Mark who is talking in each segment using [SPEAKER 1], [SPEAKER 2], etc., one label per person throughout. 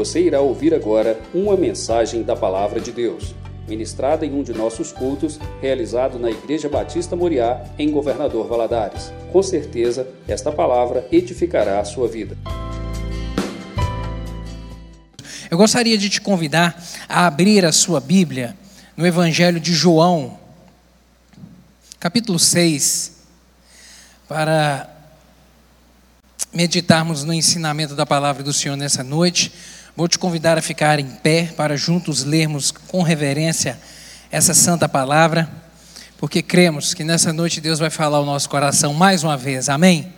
[SPEAKER 1] Você irá ouvir agora uma mensagem da Palavra de Deus, ministrada em um de nossos cultos, realizado na Igreja Batista Moriá, em Governador Valadares. Com certeza, esta palavra edificará a sua vida.
[SPEAKER 2] Eu gostaria de te convidar a abrir a sua Bíblia no Evangelho de João, capítulo 6, para meditarmos no ensinamento da palavra do Senhor nessa noite. Vou te convidar a ficar em pé para juntos lermos com reverência essa santa palavra, porque cremos que nessa noite Deus vai falar ao nosso coração mais uma vez. Amém?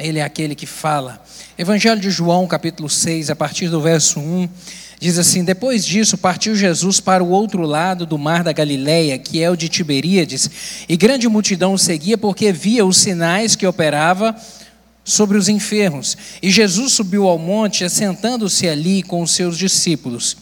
[SPEAKER 2] Ele é aquele que fala. Evangelho de João, capítulo 6, a partir do verso 1, diz assim: Depois disso, partiu Jesus para o outro lado do mar da Galileia, que é o de Tiberíades, e grande multidão o seguia porque via os sinais que operava sobre os enfermos. E Jesus subiu ao monte, assentando-se ali com os seus discípulos.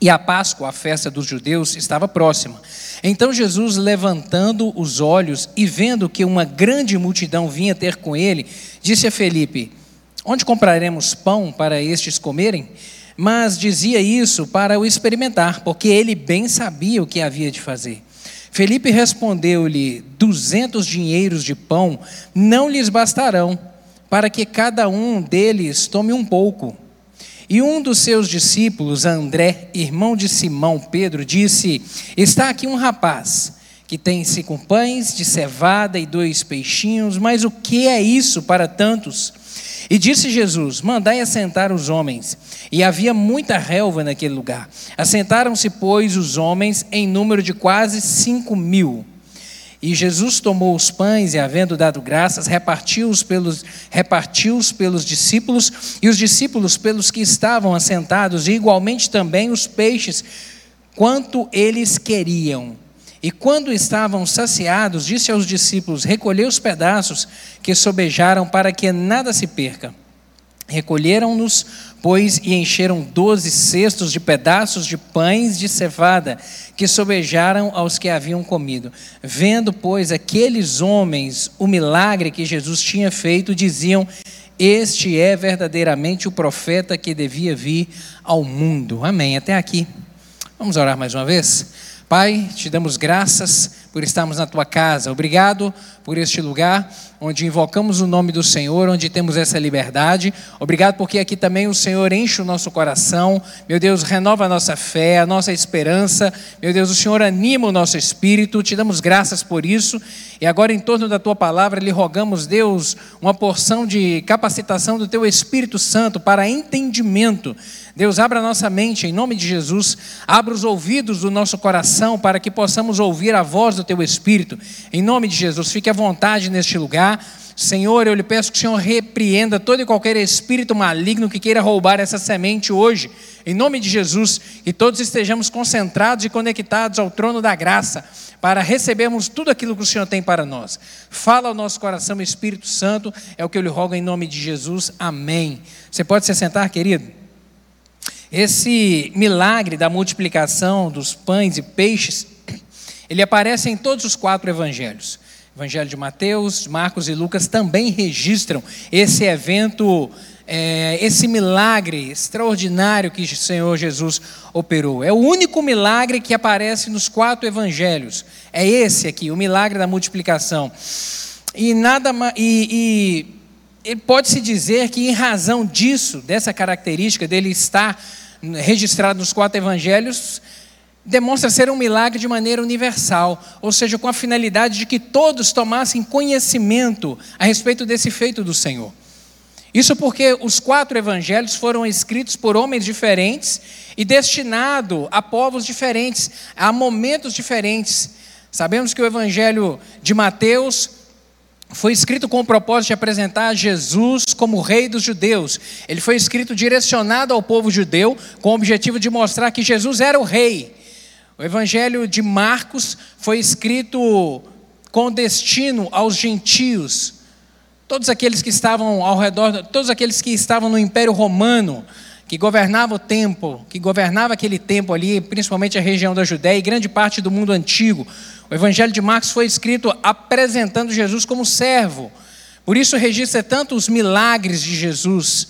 [SPEAKER 2] E a Páscoa, a festa dos judeus, estava próxima. Então Jesus, levantando os olhos e vendo que uma grande multidão vinha ter com ele, disse a Felipe: Onde compraremos pão para estes comerem? Mas dizia isso para o experimentar, porque ele bem sabia o que havia de fazer. Felipe respondeu-lhe: Duzentos dinheiros de pão não lhes bastarão para que cada um deles tome um pouco. E um dos seus discípulos, André, irmão de Simão Pedro, disse: Está aqui um rapaz que tem cinco pães de cevada e dois peixinhos, mas o que é isso para tantos? E disse Jesus: Mandai assentar os homens. E havia muita relva naquele lugar. Assentaram-se, pois, os homens em número de quase cinco mil. E Jesus tomou os pães e, havendo dado graças, repartiu-os pelos, repartiu pelos discípulos e os discípulos pelos que estavam assentados, e igualmente também os peixes, quanto eles queriam. E quando estavam saciados, disse aos discípulos: Recolhei os pedaços que sobejaram para que nada se perca. Recolheram-nos, pois, e encheram doze cestos de pedaços de pães de cevada, que sobejaram aos que haviam comido. Vendo, pois, aqueles homens o milagre que Jesus tinha feito, diziam: Este é verdadeiramente o profeta que devia vir ao mundo. Amém. Até aqui. Vamos orar mais uma vez? Pai, te damos graças por estarmos na tua casa. Obrigado por este lugar onde invocamos o nome do Senhor, onde temos essa liberdade. Obrigado porque aqui também o Senhor enche o nosso coração. Meu Deus, renova a nossa fé, a nossa esperança. Meu Deus, o Senhor anima o nosso espírito. Te damos graças por isso. E agora, em torno da tua palavra, lhe rogamos, Deus, uma porção de capacitação do teu Espírito Santo para entendimento. Deus, abra nossa mente em nome de Jesus. Abra os ouvidos do nosso coração para que possamos ouvir a voz teu Espírito. Em nome de Jesus, fique à vontade neste lugar. Senhor, eu lhe peço que o Senhor repreenda todo e qualquer espírito maligno que queira roubar essa semente hoje, em nome de Jesus, e todos estejamos concentrados e conectados ao trono da graça, para recebermos tudo aquilo que o Senhor tem para nós. Fala ao nosso coração, Espírito Santo, é o que eu lhe rogo em nome de Jesus, amém. Você pode se sentar, querido? Esse milagre da multiplicação dos pães e peixes, ele aparece em todos os quatro evangelhos. Evangelho de Mateus, Marcos e Lucas também registram esse evento, é, esse milagre extraordinário que o Senhor Jesus operou. É o único milagre que aparece nos quatro evangelhos. É esse aqui, o milagre da multiplicação. E nada e, e pode-se dizer que, em razão disso, dessa característica dele estar registrado nos quatro evangelhos, demonstra ser um milagre de maneira universal, ou seja, com a finalidade de que todos tomassem conhecimento a respeito desse feito do Senhor. Isso porque os quatro evangelhos foram escritos por homens diferentes e destinados a povos diferentes, a momentos diferentes. Sabemos que o evangelho de Mateus foi escrito com o propósito de apresentar Jesus como rei dos judeus. Ele foi escrito direcionado ao povo judeu, com o objetivo de mostrar que Jesus era o rei. O evangelho de Marcos foi escrito com destino aos gentios. Todos aqueles que estavam ao redor, todos aqueles que estavam no Império Romano, que governava o tempo, que governava aquele tempo ali, principalmente a região da Judéia e grande parte do mundo antigo. O Evangelho de Marcos foi escrito apresentando Jesus como servo. Por isso registra tanto os milagres de Jesus.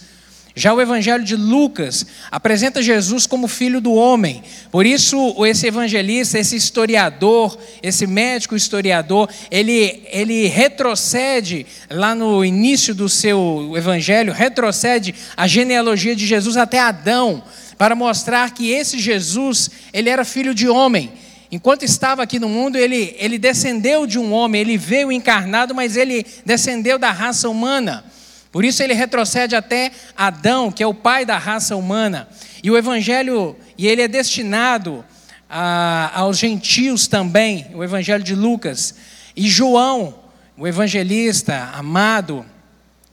[SPEAKER 2] Já o evangelho de Lucas apresenta Jesus como filho do homem. Por isso, esse evangelista, esse historiador, esse médico historiador, ele, ele retrocede lá no início do seu evangelho, retrocede a genealogia de Jesus até Adão, para mostrar que esse Jesus, ele era filho de homem. Enquanto estava aqui no mundo, ele, ele descendeu de um homem, ele veio encarnado, mas ele descendeu da raça humana. Por isso ele retrocede até Adão, que é o pai da raça humana. E o evangelho, e ele é destinado a, aos gentios também, o evangelho de Lucas. E João, o evangelista amado,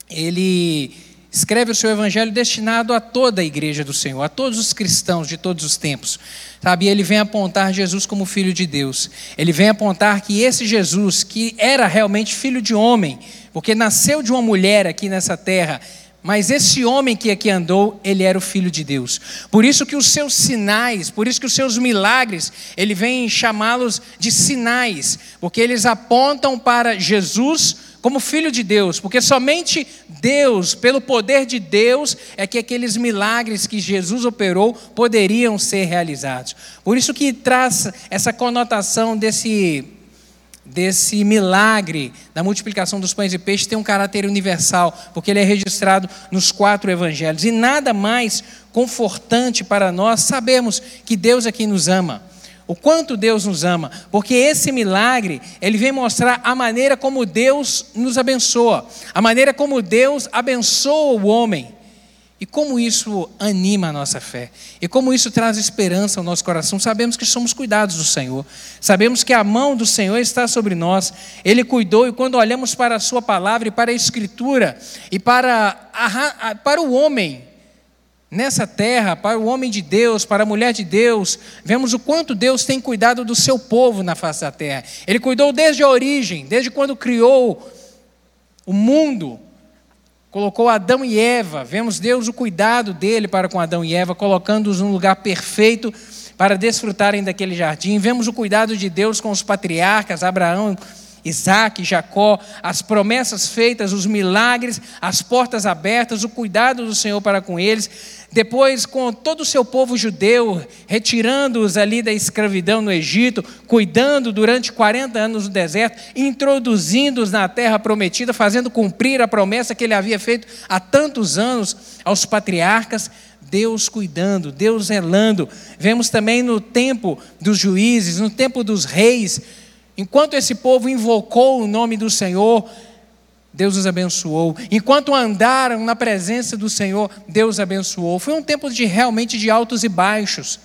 [SPEAKER 2] ele escreve o seu evangelho destinado a toda a igreja do Senhor, a todos os cristãos de todos os tempos. Sabe, ele vem apontar Jesus como filho de Deus. Ele vem apontar que esse Jesus, que era realmente filho de homem, porque nasceu de uma mulher aqui nessa terra, mas esse homem que aqui andou, ele era o filho de Deus. Por isso que os seus sinais, por isso que os seus milagres, ele vem chamá-los de sinais, porque eles apontam para Jesus como filho de Deus, porque somente Deus, pelo poder de Deus, é que aqueles milagres que Jesus operou poderiam ser realizados. Por isso que traz essa conotação desse desse milagre da multiplicação dos pães e peixes tem um caráter universal, porque ele é registrado nos quatro evangelhos. E nada mais confortante para nós sabermos que Deus aqui é nos ama. O quanto Deus nos ama, porque esse milagre, ele vem mostrar a maneira como Deus nos abençoa, a maneira como Deus abençoa o homem. E como isso anima a nossa fé, e como isso traz esperança ao nosso coração. Sabemos que somos cuidados do Senhor, sabemos que a mão do Senhor está sobre nós, Ele cuidou, e quando olhamos para a Sua palavra e para a Escritura, e para, a, para o homem nessa terra, para o homem de Deus, para a mulher de Deus, vemos o quanto Deus tem cuidado do seu povo na face da terra. Ele cuidou desde a origem, desde quando criou o mundo colocou Adão e Eva. Vemos Deus o cuidado dele para com Adão e Eva, colocando-os num lugar perfeito para desfrutarem daquele jardim. Vemos o cuidado de Deus com os patriarcas, Abraão, Isaac, Jacó, as promessas feitas, os milagres, as portas abertas, o cuidado do Senhor para com eles. Depois, com todo o seu povo judeu, retirando-os ali da escravidão no Egito, cuidando durante 40 anos no deserto, introduzindo-os na terra prometida, fazendo cumprir a promessa que ele havia feito há tantos anos aos patriarcas. Deus cuidando, Deus zelando. Vemos também no tempo dos juízes, no tempo dos reis, enquanto esse povo invocou o nome do Senhor, Deus os abençoou. Enquanto andaram na presença do Senhor, Deus abençoou. Foi um tempo de realmente de altos e baixos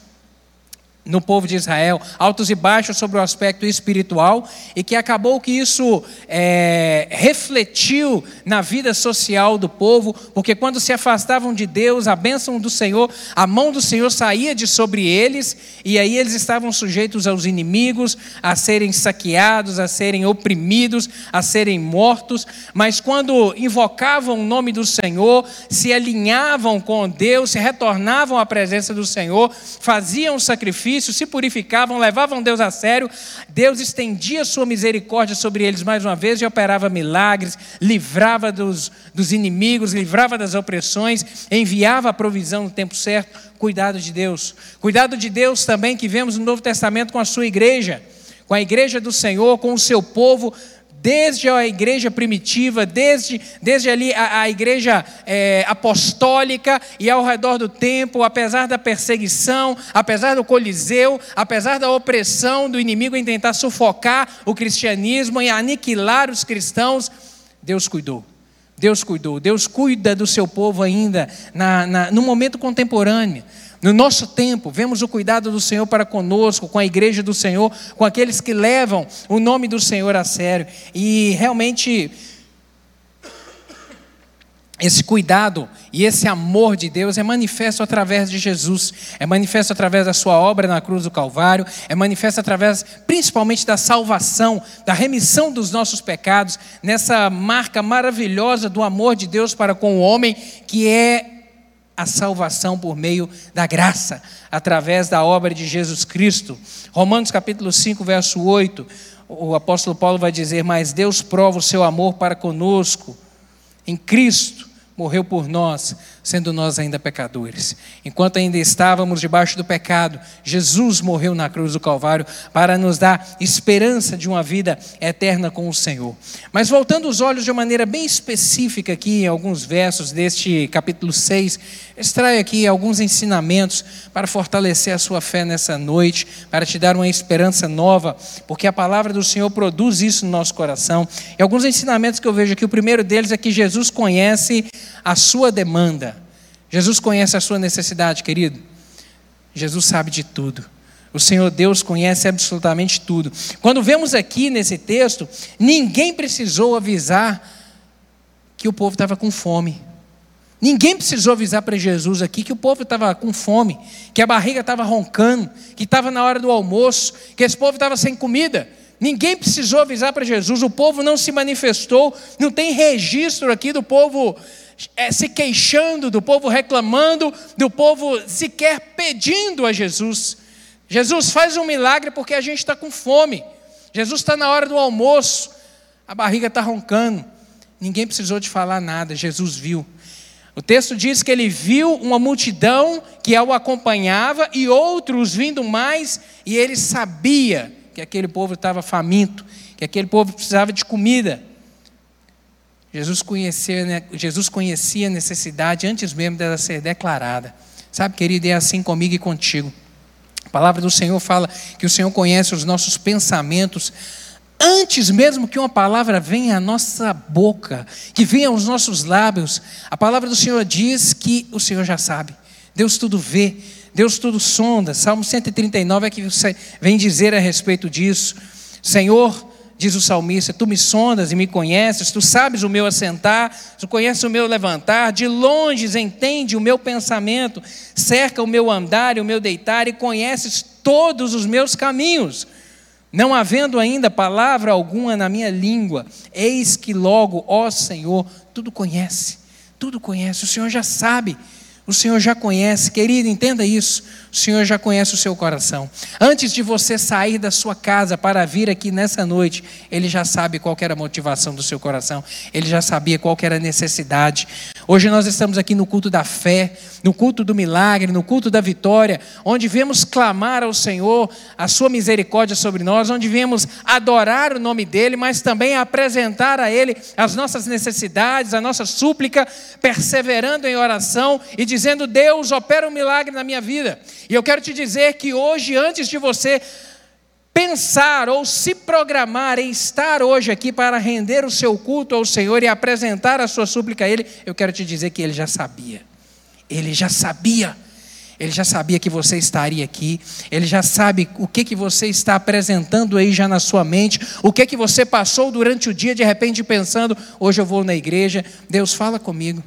[SPEAKER 2] no povo de Israel, altos e baixos sobre o aspecto espiritual, e que acabou que isso é, refletiu na vida social do povo, porque quando se afastavam de Deus, a bênção do Senhor, a mão do Senhor saía de sobre eles, e aí eles estavam sujeitos aos inimigos, a serem saqueados, a serem oprimidos, a serem mortos, mas quando invocavam o nome do Senhor, se alinhavam com Deus, se retornavam à presença do Senhor, faziam sacrifício, sacrifício, se purificavam, levavam Deus a sério, Deus estendia sua misericórdia sobre eles mais uma vez e operava milagres, livrava dos, dos inimigos, livrava das opressões, enviava a provisão no tempo certo. Cuidado de Deus. Cuidado de Deus também que vemos no Novo Testamento com a sua igreja, com a igreja do Senhor, com o seu povo desde a igreja primitiva, desde, desde ali a, a igreja é, apostólica e ao redor do tempo, apesar da perseguição, apesar do coliseu, apesar da opressão do inimigo em tentar sufocar o cristianismo, em aniquilar os cristãos, Deus cuidou. Deus cuidou, Deus cuida do seu povo ainda na, na, no momento contemporâneo. No nosso tempo, vemos o cuidado do Senhor para conosco, com a igreja do Senhor, com aqueles que levam o nome do Senhor a sério. E realmente, esse cuidado e esse amor de Deus é manifesto através de Jesus, é manifesto através da sua obra na cruz do Calvário, é manifesto através principalmente da salvação, da remissão dos nossos pecados, nessa marca maravilhosa do amor de Deus para com o homem, que é a salvação por meio da graça, através da obra de Jesus Cristo. Romanos capítulo 5, verso 8, o apóstolo Paulo vai dizer: Mas Deus prova o seu amor para conosco em Cristo, morreu por nós, sendo nós ainda pecadores. Enquanto ainda estávamos debaixo do pecado, Jesus morreu na cruz do Calvário para nos dar esperança de uma vida eterna com o Senhor. Mas voltando os olhos de uma maneira bem específica aqui em alguns versos deste capítulo 6, extraio aqui alguns ensinamentos para fortalecer a sua fé nessa noite, para te dar uma esperança nova, porque a palavra do Senhor produz isso no nosso coração. E alguns ensinamentos que eu vejo aqui, o primeiro deles é que Jesus conhece a sua demanda. Jesus conhece a sua necessidade, querido. Jesus sabe de tudo. O Senhor Deus conhece absolutamente tudo. Quando vemos aqui nesse texto, ninguém precisou avisar que o povo estava com fome. Ninguém precisou avisar para Jesus aqui que o povo estava com fome, que a barriga estava roncando, que estava na hora do almoço, que esse povo estava sem comida. Ninguém precisou avisar para Jesus, o povo não se manifestou, não tem registro aqui do povo é, se queixando, do povo reclamando, do povo sequer pedindo a Jesus. Jesus faz um milagre porque a gente está com fome. Jesus está na hora do almoço, a barriga está roncando. Ninguém precisou de falar nada, Jesus viu. O texto diz que ele viu uma multidão que o acompanhava e outros vindo mais, e ele sabia que aquele povo estava faminto, que aquele povo precisava de comida. Jesus conhecia, né, Jesus conhecia a necessidade antes mesmo dela ser declarada. Sabe, querido, é assim comigo e contigo. A palavra do Senhor fala que o Senhor conhece os nossos pensamentos antes mesmo que uma palavra venha à nossa boca, que venha aos nossos lábios. A palavra do Senhor diz que o Senhor já sabe. Deus tudo vê, Deus tudo sonda. Salmo 139 é que vem dizer a respeito disso. Senhor, diz o salmista: Tu me sondas e me conheces, tu sabes o meu assentar, tu conheces o meu levantar, de longe entende o meu pensamento, cerca o meu andar e o meu deitar e conheces todos os meus caminhos. Não havendo ainda palavra alguma na minha língua, eis que logo, ó Senhor, tudo conhece, tudo conhece, o Senhor já sabe. O Senhor já conhece, querido, entenda isso. O Senhor já conhece o seu coração. Antes de você sair da sua casa para vir aqui nessa noite, Ele já sabe qual era a motivação do seu coração. Ele já sabia qual era a necessidade. Hoje nós estamos aqui no culto da fé, no culto do milagre, no culto da vitória, onde vemos clamar ao Senhor a sua misericórdia sobre nós, onde vemos adorar o nome dEle, mas também apresentar a Ele as nossas necessidades, a nossa súplica, perseverando em oração e dizendo: Deus, opera um milagre na minha vida. E eu quero te dizer que hoje, antes de você pensar ou se programar em estar hoje aqui para render o seu culto ao Senhor e apresentar a sua súplica a Ele, eu quero te dizer que Ele já sabia. Ele já sabia. Ele já sabia que você estaria aqui. Ele já sabe o que, que você está apresentando aí já na sua mente. O que, que você passou durante o dia, de repente pensando: hoje eu vou na igreja. Deus fala comigo.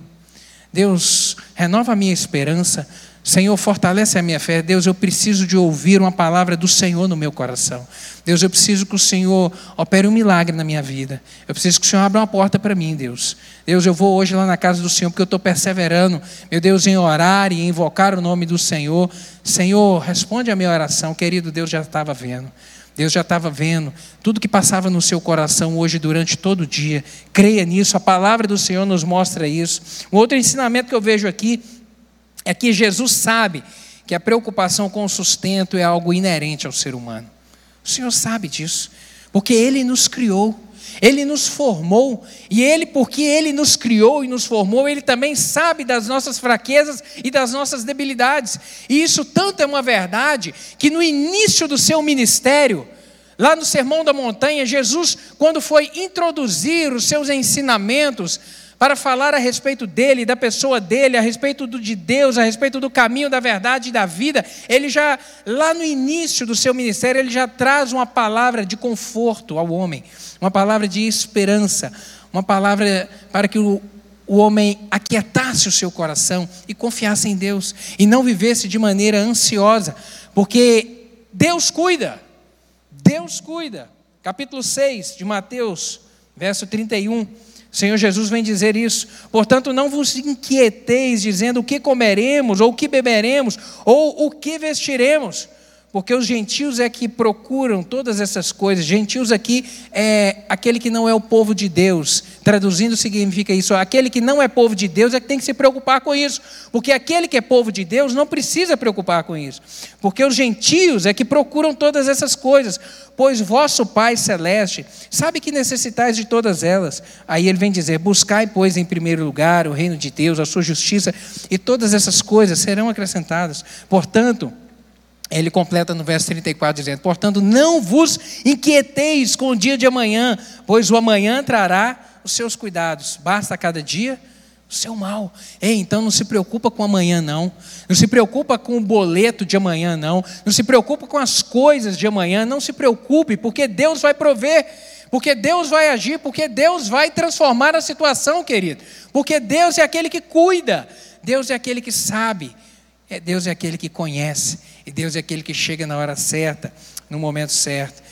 [SPEAKER 2] Deus, renova a minha esperança. Senhor, fortalece a minha fé. Deus, eu preciso de ouvir uma palavra do Senhor no meu coração. Deus, eu preciso que o Senhor opere um milagre na minha vida. Eu preciso que o Senhor abra uma porta para mim, Deus. Deus, eu vou hoje lá na casa do Senhor porque eu estou perseverando, meu Deus, em orar e invocar o nome do Senhor. Senhor, responde a minha oração. Querido Deus, já estava vendo. Deus já estava vendo tudo que passava no seu coração hoje durante todo o dia. Creia nisso, a palavra do Senhor nos mostra isso. Um outro ensinamento que eu vejo aqui é que Jesus sabe que a preocupação com o sustento é algo inerente ao ser humano. O Senhor sabe disso, porque Ele nos criou. Ele nos formou, e Ele, porque Ele nos criou e nos formou, Ele também sabe das nossas fraquezas e das nossas debilidades. E isso tanto é uma verdade que no início do seu ministério, lá no Sermão da Montanha, Jesus, quando foi introduzir os seus ensinamentos, para falar a respeito dele, da pessoa dele, a respeito do, de Deus, a respeito do caminho, da verdade e da vida, ele já, lá no início do seu ministério, ele já traz uma palavra de conforto ao homem, uma palavra de esperança, uma palavra para que o, o homem aquietasse o seu coração e confiasse em Deus, e não vivesse de maneira ansiosa, porque Deus cuida, Deus cuida. Capítulo 6 de Mateus, verso 31. O Senhor Jesus vem dizer isso. Portanto, não vos inquieteis dizendo o que comeremos, ou o que beberemos, ou o que vestiremos, porque os gentios é que procuram todas essas coisas. Gentios aqui é aquele que não é o povo de Deus. Traduzindo significa isso, aquele que não é povo de Deus é que tem que se preocupar com isso, porque aquele que é povo de Deus não precisa preocupar com isso. Porque os gentios é que procuram todas essas coisas, pois vosso Pai celeste sabe que necessitais de todas elas. Aí ele vem dizer: "Buscai, pois, em primeiro lugar o reino de Deus, a sua justiça, e todas essas coisas serão acrescentadas". Portanto, ele completa no verso 34 dizendo: Portanto, não vos inquieteis com o dia de amanhã, pois o amanhã trará os seus cuidados. Basta cada dia o seu mal. Ei, então não se preocupa com amanhã, não. Não se preocupa com o boleto de amanhã, não. Não se preocupa com as coisas de amanhã. Não se preocupe, porque Deus vai prover. Porque Deus vai agir, porque Deus vai transformar a situação, querido. Porque Deus é aquele que cuida, Deus é aquele que sabe, é Deus é aquele que conhece. E Deus é aquele que chega na hora certa, no momento certo.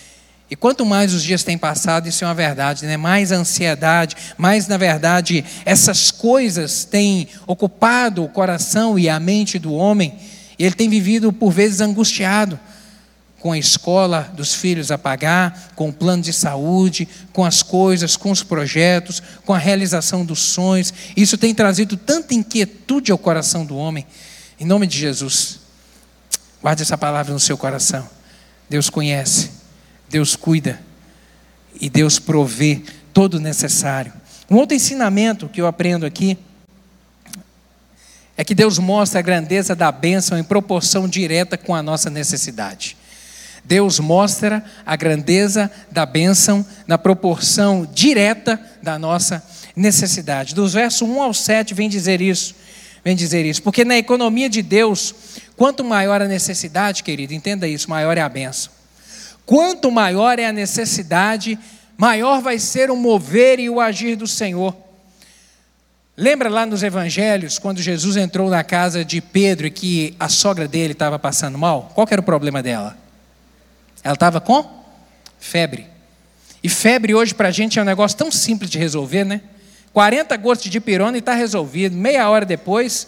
[SPEAKER 2] E quanto mais os dias têm passado, isso é uma verdade, né? mais ansiedade, mais, na verdade, essas coisas têm ocupado o coração e a mente do homem, e ele tem vivido, por vezes, angustiado com a escola dos filhos a pagar, com o plano de saúde, com as coisas, com os projetos, com a realização dos sonhos. Isso tem trazido tanta inquietude ao coração do homem. Em nome de Jesus, Guarde essa palavra no seu coração. Deus conhece, Deus cuida e Deus provê todo o necessário. Um outro ensinamento que eu aprendo aqui é que Deus mostra a grandeza da bênção em proporção direta com a nossa necessidade. Deus mostra a grandeza da bênção na proporção direta da nossa necessidade. Dos versos 1 ao 7 vem dizer isso. Vem dizer isso, porque na economia de Deus, Quanto maior a necessidade, querido, entenda isso, maior é a benção. Quanto maior é a necessidade, maior vai ser o mover e o agir do Senhor. Lembra lá nos evangelhos, quando Jesus entrou na casa de Pedro e que a sogra dele estava passando mal? Qual era o problema dela? Ela estava com febre. E febre hoje para a gente é um negócio tão simples de resolver, né? 40 gotas de pirona e está resolvido. Meia hora depois,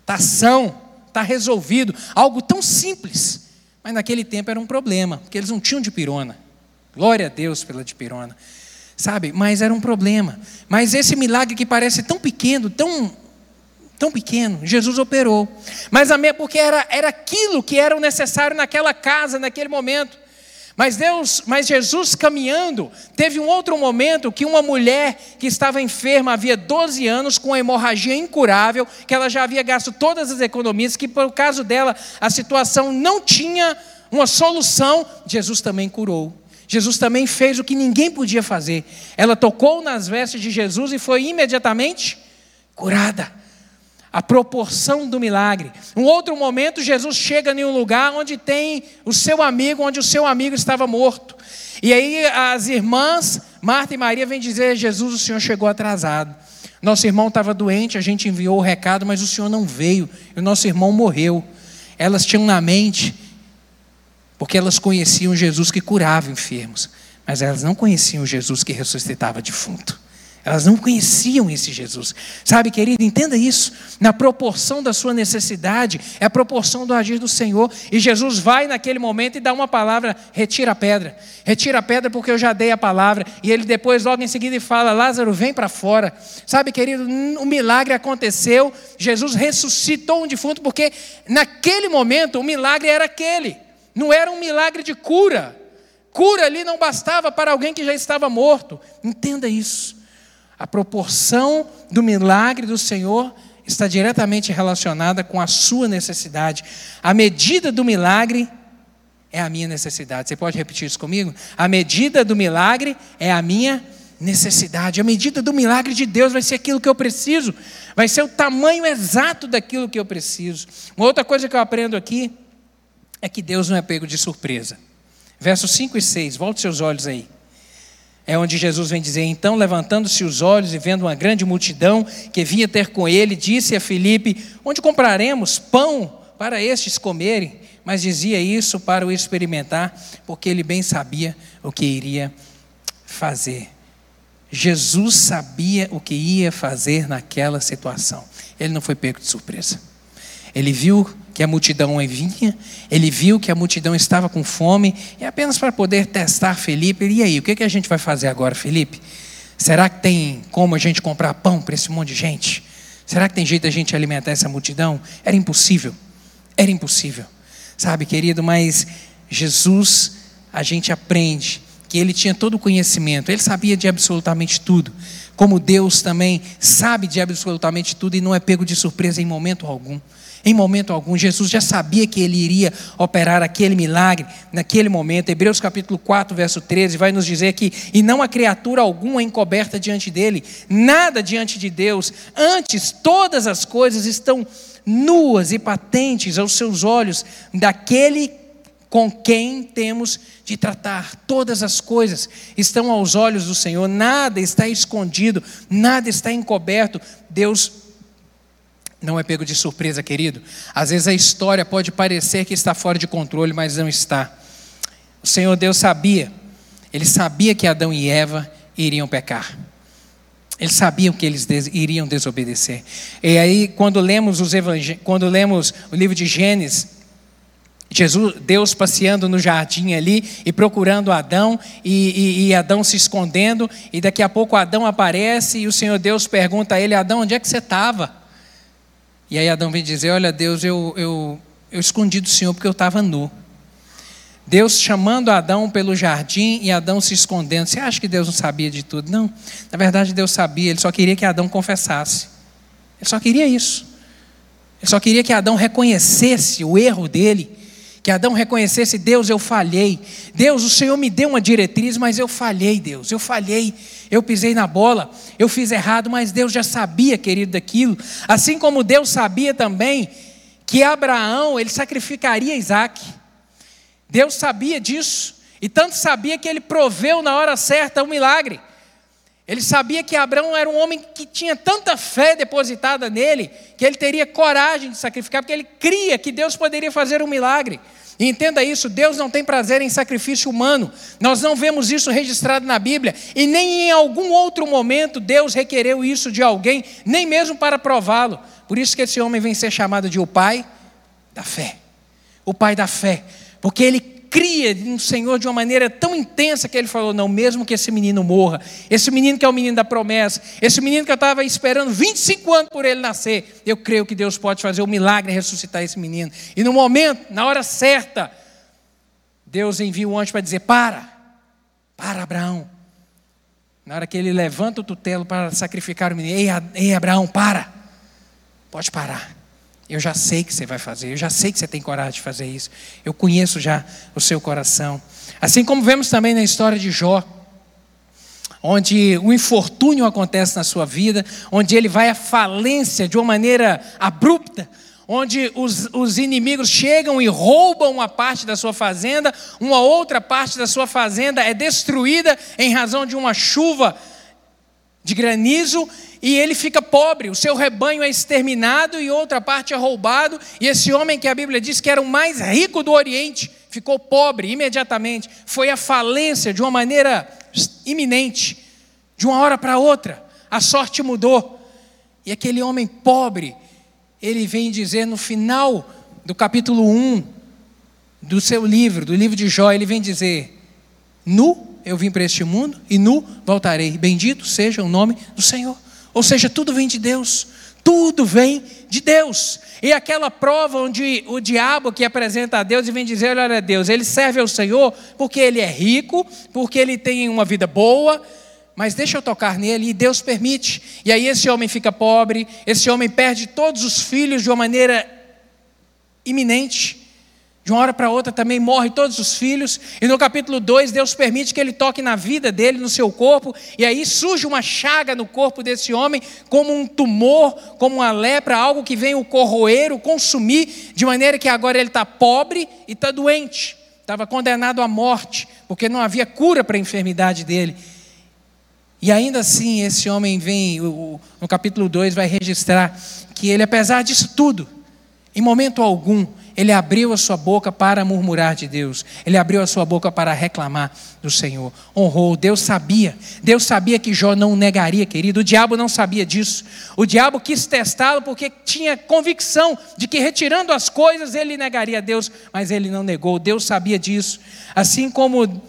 [SPEAKER 2] está são está resolvido. Algo tão simples. Mas naquele tempo era um problema, porque eles não tinham dipirona. Glória a Deus pela dipirona. Sabe? Mas era um problema. Mas esse milagre que parece tão pequeno, tão tão pequeno, Jesus operou. Mas a minha porque era era aquilo que era necessário naquela casa, naquele momento. Mas Deus, mas Jesus caminhando, teve um outro momento que uma mulher que estava enferma havia 12 anos com uma hemorragia incurável, que ela já havia gasto todas as economias, que por caso dela a situação não tinha uma solução, Jesus também curou. Jesus também fez o que ninguém podia fazer. Ela tocou nas vestes de Jesus e foi imediatamente curada a proporção do milagre. Um outro momento, Jesus chega em um lugar onde tem o seu amigo, onde o seu amigo estava morto. E aí as irmãs, Marta e Maria, vêm dizer: Jesus, o senhor chegou atrasado. Nosso irmão estava doente, a gente enviou o recado, mas o senhor não veio, e o nosso irmão morreu. Elas tinham na mente, porque elas conheciam Jesus que curava enfermos, mas elas não conheciam Jesus que ressuscitava defunto. Elas não conheciam esse Jesus. Sabe, querido, entenda isso. Na proporção da sua necessidade, é a proporção do agir do Senhor. E Jesus vai naquele momento e dá uma palavra: retira a pedra. Retira a pedra porque eu já dei a palavra. E ele depois, logo em seguida, fala: Lázaro, vem para fora. Sabe, querido, o milagre aconteceu. Jesus ressuscitou um defunto porque naquele momento o milagre era aquele. Não era um milagre de cura. Cura ali não bastava para alguém que já estava morto. Entenda isso. A proporção do milagre do Senhor está diretamente relacionada com a sua necessidade. A medida do milagre é a minha necessidade. Você pode repetir isso comigo? A medida do milagre é a minha necessidade. A medida do milagre de Deus vai ser aquilo que eu preciso, vai ser o tamanho exato daquilo que eu preciso. Uma outra coisa que eu aprendo aqui é que Deus não é pego de surpresa. Versos 5 e 6, volte seus olhos aí. É onde Jesus vem dizer: Então, levantando-se os olhos e vendo uma grande multidão que vinha ter com ele, disse a Filipe: Onde compraremos pão para estes comerem? Mas dizia isso para o experimentar, porque ele bem sabia o que iria fazer. Jesus sabia o que ia fazer naquela situação. Ele não foi pego de surpresa. Ele viu que a multidão vinha, ele viu que a multidão estava com fome, e apenas para poder testar Felipe, e aí, o que, que a gente vai fazer agora, Felipe? Será que tem como a gente comprar pão para esse monte de gente? Será que tem jeito a gente alimentar essa multidão? Era impossível, era impossível, sabe, querido, mas Jesus, a gente aprende que ele tinha todo o conhecimento, ele sabia de absolutamente tudo, como Deus também sabe de absolutamente tudo e não é pego de surpresa em momento algum. Em momento algum, Jesus já sabia que ele iria operar aquele milagre naquele momento. Hebreus capítulo 4, verso 13, vai nos dizer que, e não há criatura alguma encoberta diante dele, nada diante de Deus, antes todas as coisas estão nuas e patentes aos seus olhos daquele com quem temos de tratar. Todas as coisas estão aos olhos do Senhor, nada está escondido, nada está encoberto. Deus não é pego de surpresa, querido. Às vezes a história pode parecer que está fora de controle, mas não está. O Senhor Deus sabia, ele sabia que Adão e Eva iriam pecar. Eles sabiam que eles des iriam desobedecer. E aí, quando lemos, os quando lemos o livro de Gênesis, Jesus, Deus passeando no jardim ali e procurando Adão, e, e, e, Adão se escondendo, e daqui a pouco Adão aparece e o Senhor Deus pergunta a ele: Adão, onde é que você estava? E aí Adão vem dizer: Olha, Deus, eu, eu, eu escondi do Senhor porque eu estava nu. Deus chamando Adão pelo jardim e Adão se escondendo. Você acha que Deus não sabia de tudo? Não. Na verdade, Deus sabia, ele só queria que Adão confessasse. Ele só queria isso. Ele só queria que Adão reconhecesse o erro dele que Adão reconhecesse: Deus, eu falhei. Deus, o Senhor me deu uma diretriz, mas eu falhei, Deus. Eu falhei. Eu pisei na bola. Eu fiz errado, mas Deus já sabia, querido, daquilo. Assim como Deus sabia também que Abraão, ele sacrificaria Isaac. Deus sabia disso. E tanto sabia que ele proveu na hora certa um milagre. Ele sabia que Abraão era um homem que tinha tanta fé depositada nele, que ele teria coragem de sacrificar, porque ele cria que Deus poderia fazer um milagre. E entenda isso: Deus não tem prazer em sacrifício humano. Nós não vemos isso registrado na Bíblia. E nem em algum outro momento Deus requereu isso de alguém, nem mesmo para prová-lo. Por isso que esse homem vem ser chamado de o pai da fé. O pai da fé. Porque ele cria no Senhor de uma maneira tão intensa que ele falou: não, mesmo que esse menino morra, esse menino que é o menino da promessa, esse menino que eu estava esperando 25 anos por ele nascer, eu creio que Deus pode fazer o um milagre e ressuscitar esse menino. E no momento, na hora certa, Deus envia o anjo para dizer: para, para, Abraão. Na hora que ele levanta o tutelo para sacrificar o menino, ei, ei Abraão, para, pode parar. Eu já sei que você vai fazer, eu já sei que você tem coragem de fazer isso. Eu conheço já o seu coração. Assim como vemos também na história de Jó, onde o infortúnio acontece na sua vida, onde ele vai à falência de uma maneira abrupta, onde os, os inimigos chegam e roubam uma parte da sua fazenda, uma outra parte da sua fazenda é destruída em razão de uma chuva de granizo e ele fica pobre, o seu rebanho é exterminado e outra parte é roubado, e esse homem que a Bíblia diz que era o mais rico do Oriente, ficou pobre imediatamente, foi à falência de uma maneira iminente, de uma hora para outra, a sorte mudou. E aquele homem pobre, ele vem dizer no final do capítulo 1 do seu livro, do livro de Jó, ele vem dizer: Nu eu vim para este mundo e nu voltarei. Bendito seja o nome do Senhor. Ou seja, tudo vem de Deus. Tudo vem de Deus. E aquela prova onde o diabo que apresenta a Deus e vem dizer: olha, Deus, ele serve ao Senhor porque ele é rico, porque ele tem uma vida boa, mas deixa eu tocar nele e Deus permite. E aí esse homem fica pobre, esse homem perde todos os filhos de uma maneira iminente. De uma hora para outra também morre todos os filhos, e no capítulo 2 Deus permite que ele toque na vida dele, no seu corpo, e aí surge uma chaga no corpo desse homem, como um tumor, como uma lepra, algo que vem o corroer, o consumir, de maneira que agora ele está pobre e está doente, estava condenado à morte, porque não havia cura para a enfermidade dele. E ainda assim, esse homem vem, no capítulo 2, vai registrar que ele, apesar disso tudo, em momento algum, ele abriu a sua boca para murmurar de Deus, ele abriu a sua boca para reclamar do Senhor. Honrou, Deus sabia, Deus sabia que Jó não negaria, querido. O diabo não sabia disso. O diabo quis testá-lo porque tinha convicção de que retirando as coisas ele negaria a Deus, mas ele não negou. Deus sabia disso. Assim como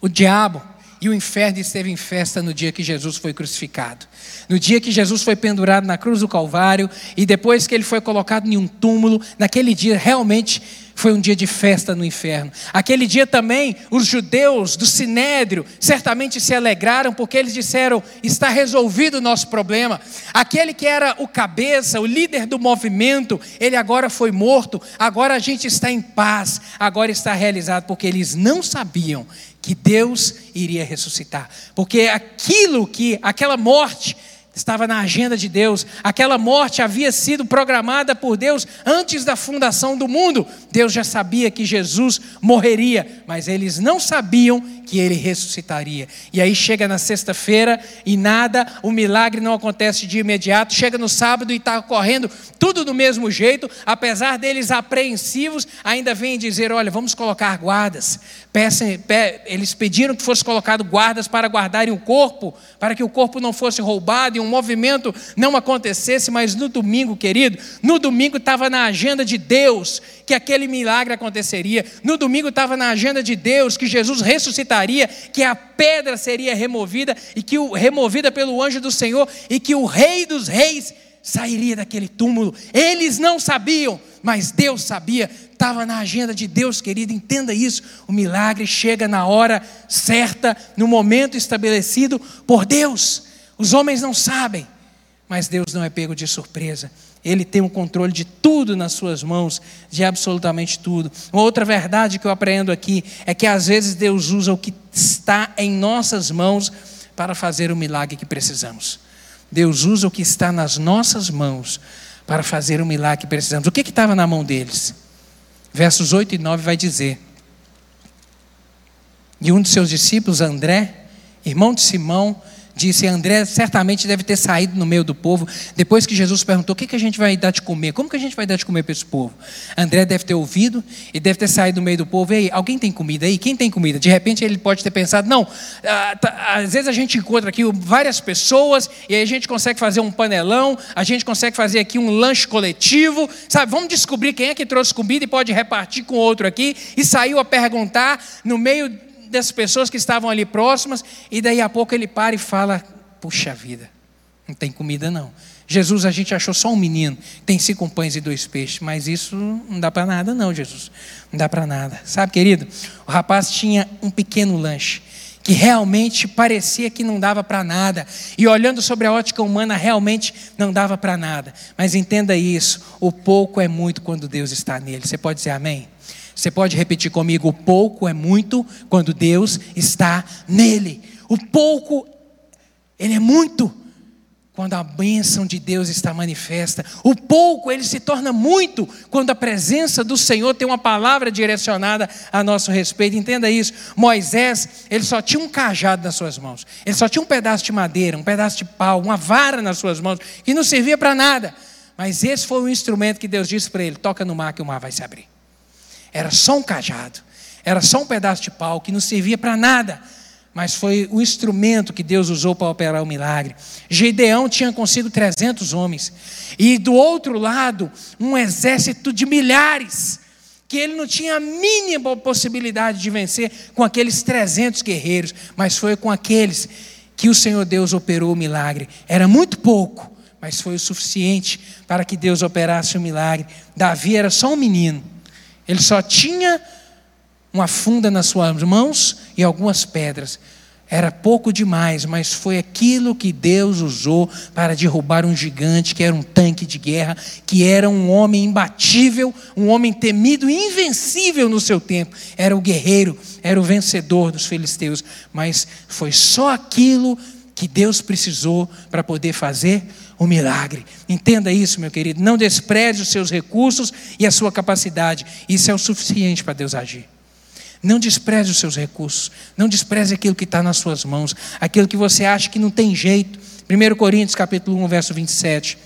[SPEAKER 2] o diabo e o inferno esteve em festa no dia que Jesus foi crucificado. No dia que Jesus foi pendurado na cruz do Calvário e depois que ele foi colocado em um túmulo, naquele dia realmente foi um dia de festa no inferno. Aquele dia também, os judeus do Sinédrio certamente se alegraram, porque eles disseram: está resolvido o nosso problema. Aquele que era o cabeça, o líder do movimento, ele agora foi morto, agora a gente está em paz, agora está realizado, porque eles não sabiam que Deus iria ressuscitar. Porque aquilo que, aquela morte, estava na agenda de Deus. Aquela morte havia sido programada por Deus antes da fundação do mundo. Deus já sabia que Jesus morreria, mas eles não sabiam que ele ressuscitaria. E aí chega na sexta-feira e nada, o milagre não acontece de imediato. Chega no sábado e está correndo tudo do mesmo jeito, apesar deles apreensivos, ainda vêm dizer: olha, vamos colocar guardas. eles pediram que fosse colocado guardas para guardarem o corpo, para que o corpo não fosse roubado e um movimento não acontecesse. Mas no domingo, querido, no domingo estava na agenda de Deus que aquele milagre aconteceria. No domingo estava na agenda de Deus que Jesus ressuscitaria, que a pedra seria removida e que o removida pelo anjo do Senhor e que o rei dos reis sairia daquele túmulo. Eles não sabiam, mas Deus sabia. Estava na agenda de Deus, querido, entenda isso. O milagre chega na hora certa, no momento estabelecido por Deus. Os homens não sabem, mas Deus não é pego de surpresa. Ele tem o controle de tudo nas suas mãos, de absolutamente tudo. Uma outra verdade que eu aprendo aqui é que às vezes Deus usa o que está em nossas mãos para fazer o milagre que precisamos. Deus usa o que está nas nossas mãos para fazer o milagre que precisamos. O que estava na mão deles? Versos 8 e 9 vai dizer: E um de seus discípulos, André, irmão de Simão, disse: André certamente deve ter saído no meio do povo. Depois que Jesus perguntou: O que, que a gente vai dar de comer? Como que a gente vai dar de comer para esse povo? André deve ter ouvido e deve ter saído no meio do povo. Ei, alguém tem comida aí? Quem tem comida? De repente ele pode ter pensado: Não, ah, tá, às vezes a gente encontra aqui várias pessoas e aí a gente consegue fazer um panelão, a gente consegue fazer aqui um lanche coletivo, sabe? Vamos descobrir quem é que trouxe comida e pode repartir com outro aqui. E saiu a perguntar no meio das pessoas que estavam ali próximas, e daí a pouco ele para e fala: Puxa vida, não tem comida não. Jesus, a gente achou só um menino, tem cinco pães e dois peixes, mas isso não dá para nada, não, Jesus. Não dá para nada. Sabe, querido, o rapaz tinha um pequeno lanche que realmente parecia que não dava para nada. E olhando sobre a ótica humana, realmente não dava para nada. Mas entenda isso: o pouco é muito quando Deus está nele. Você pode dizer amém? Você pode repetir comigo: o pouco é muito quando Deus está nele. O pouco, ele é muito quando a bênção de Deus está manifesta. O pouco, ele se torna muito quando a presença do Senhor tem uma palavra direcionada a nosso respeito. Entenda isso. Moisés, ele só tinha um cajado nas suas mãos. Ele só tinha um pedaço de madeira, um pedaço de pau, uma vara nas suas mãos, que não servia para nada. Mas esse foi o instrumento que Deus disse para ele: toca no mar que o mar vai se abrir. Era só um cajado, era só um pedaço de pau que não servia para nada, mas foi o instrumento que Deus usou para operar o milagre. Gedeão tinha consigo 300 homens, e do outro lado, um exército de milhares, que ele não tinha a mínima possibilidade de vencer com aqueles 300 guerreiros, mas foi com aqueles que o Senhor Deus operou o milagre. Era muito pouco, mas foi o suficiente para que Deus operasse o milagre. Davi era só um menino ele só tinha uma funda nas suas mãos e algumas pedras. Era pouco demais, mas foi aquilo que Deus usou para derrubar um gigante que era um tanque de guerra, que era um homem imbatível, um homem temido e invencível no seu tempo. Era o guerreiro, era o vencedor dos filisteus, mas foi só aquilo que Deus precisou para poder fazer o milagre. Entenda isso, meu querido. Não despreze os seus recursos e a sua capacidade. Isso é o suficiente para Deus agir. Não despreze os seus recursos. Não despreze aquilo que está nas suas mãos. Aquilo que você acha que não tem jeito. 1 Coríntios capítulo 1, verso 27.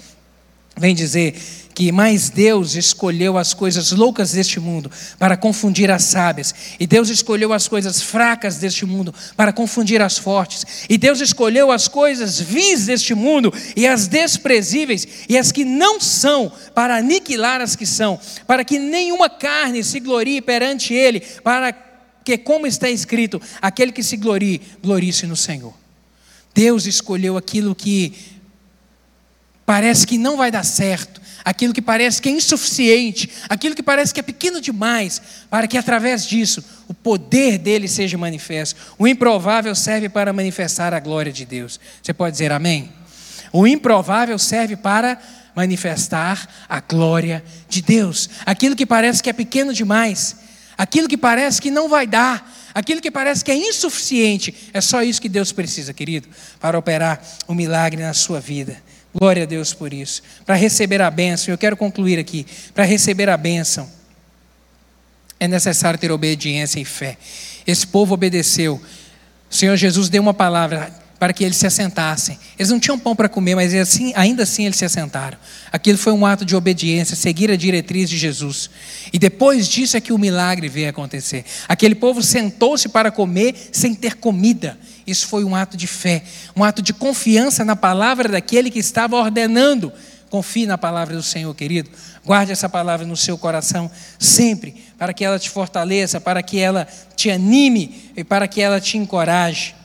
[SPEAKER 2] Vem dizer que mais Deus escolheu as coisas loucas deste mundo para confundir as sábias, e Deus escolheu as coisas fracas deste mundo para confundir as fortes, e Deus escolheu as coisas vis deste mundo e as desprezíveis e as que não são para aniquilar as que são, para que nenhuma carne se glorie perante ele, para que como está escrito, aquele que se glorie, glorie-se no Senhor. Deus escolheu aquilo que parece que não vai dar certo, aquilo que parece que é insuficiente, aquilo que parece que é pequeno demais, para que através disso o poder dele seja manifesto. O improvável serve para manifestar a glória de Deus. Você pode dizer amém? O improvável serve para manifestar a glória de Deus. Aquilo que parece que é pequeno demais, aquilo que parece que não vai dar, aquilo que parece que é insuficiente, é só isso que Deus precisa, querido, para operar o um milagre na sua vida. Glória a Deus por isso. Para receber a bênção, eu quero concluir aqui. Para receber a bênção, é necessário ter obediência e fé. Esse povo obedeceu. O Senhor Jesus deu uma palavra para que eles se assentassem. Eles não tinham pão para comer, mas assim, ainda assim eles se assentaram. Aquilo foi um ato de obediência, seguir a diretriz de Jesus. E depois disso é que o milagre veio acontecer. Aquele povo sentou-se para comer sem ter comida. Isso foi um ato de fé, um ato de confiança na palavra daquele que estava ordenando. Confie na palavra do Senhor, querido. Guarde essa palavra no seu coração sempre, para que ela te fortaleça, para que ela te anime e para que ela te encoraje.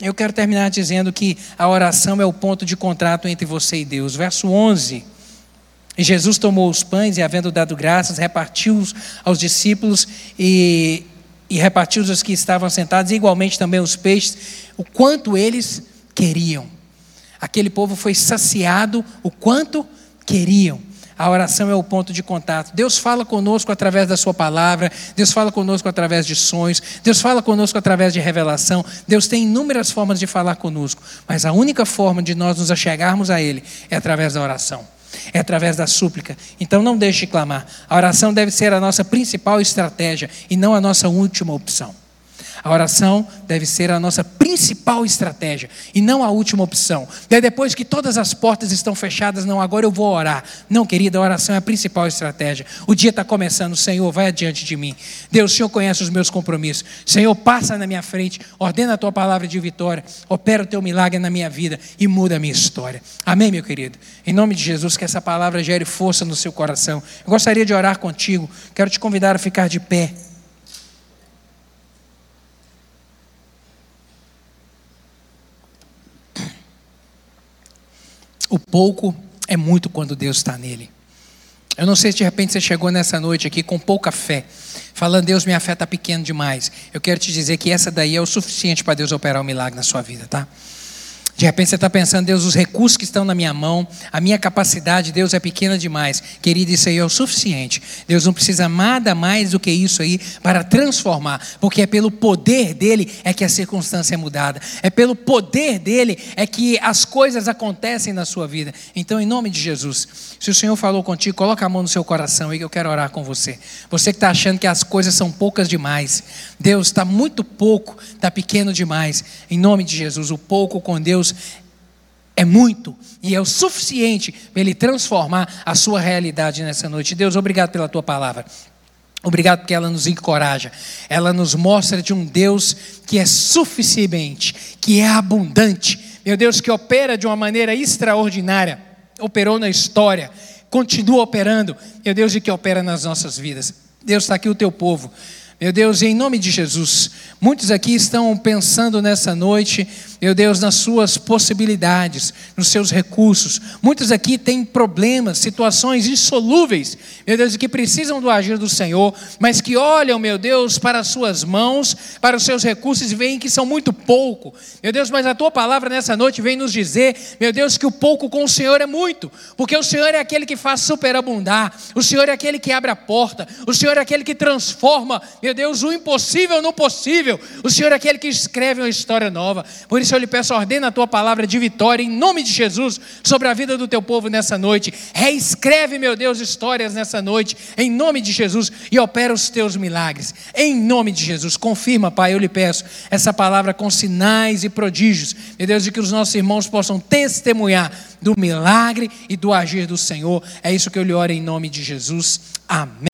[SPEAKER 2] Eu quero terminar dizendo que a oração é o ponto de contrato entre você e Deus. Verso 11. E Jesus tomou os pães e, havendo dado graças, repartiu-os aos discípulos e, e repartiu-os aos que estavam sentados, e igualmente também os peixes, o quanto eles queriam. Aquele povo foi saciado o quanto queriam. A oração é o ponto de contato. Deus fala conosco através da Sua palavra, Deus fala conosco através de sonhos, Deus fala conosco através de revelação. Deus tem inúmeras formas de falar conosco, mas a única forma de nós nos achegarmos a Ele é através da oração, é através da súplica. Então não deixe de clamar. A oração deve ser a nossa principal estratégia e não a nossa última opção. A oração deve ser a nossa principal estratégia e não a última opção. Daí depois que todas as portas estão fechadas, não, agora eu vou orar. Não, querida, a oração é a principal estratégia. O dia está começando, Senhor, vai adiante de mim. Deus, o Senhor conhece os meus compromissos. Senhor, passa na minha frente, ordena a tua palavra de vitória, opera o teu milagre na minha vida e muda a minha história. Amém, meu querido? Em nome de Jesus, que essa palavra gere força no seu coração. Eu gostaria de orar contigo, quero te convidar a ficar de pé. O pouco é muito quando Deus está nele. Eu não sei se de repente você chegou nessa noite aqui com pouca fé, falando, Deus, minha fé está pequena demais. Eu quero te dizer que essa daí é o suficiente para Deus operar um milagre na sua vida, tá? De repente você está pensando, Deus, os recursos que estão na minha mão, a minha capacidade, Deus, é pequena demais. Querido, isso aí é o suficiente. Deus não precisa nada mais do que isso aí para transformar, porque é pelo poder dele é que a circunstância é mudada, é pelo poder dele é que as coisas acontecem na sua vida. Então, em nome de Jesus, se o Senhor falou contigo, coloca a mão no seu coração que eu quero orar com você. Você que está achando que as coisas são poucas demais, Deus está muito pouco, está pequeno demais. Em nome de Jesus, o pouco com Deus Deus é muito e é o suficiente para Ele transformar a sua realidade nessa noite. Deus, obrigado pela tua palavra. Obrigado porque ela nos encoraja. Ela nos mostra de um Deus que é suficiente, que é abundante. Meu Deus, que opera de uma maneira extraordinária. Operou na história, continua operando. Meu Deus, e que opera nas nossas vidas. Deus, está aqui o teu povo. Meu Deus, em nome de Jesus, muitos aqui estão pensando nessa noite meu Deus, nas suas possibilidades, nos seus recursos. Muitos aqui têm problemas, situações insolúveis, meu Deus, que precisam do agir do Senhor, mas que olham, meu Deus, para as suas mãos, para os seus recursos e veem que são muito pouco. Meu Deus, mas a tua palavra nessa noite vem nos dizer, meu Deus, que o pouco com o Senhor é muito, porque o Senhor é aquele que faz superabundar, o Senhor é aquele que abre a porta, o Senhor é aquele que transforma, meu Deus, o impossível no possível. O Senhor é aquele que escreve uma história nova. Por isso eu lhe peço, ordena a tua palavra de vitória, em nome de Jesus, sobre a vida do teu povo nessa noite. Reescreve, meu Deus, histórias nessa noite, em nome de Jesus, e opera os teus milagres. Em nome de Jesus, confirma, Pai, eu lhe peço, essa palavra com sinais e prodígios. Meu Deus, de que os nossos irmãos possam testemunhar do milagre e do agir do Senhor. É isso que eu lhe oro em nome de Jesus. Amém.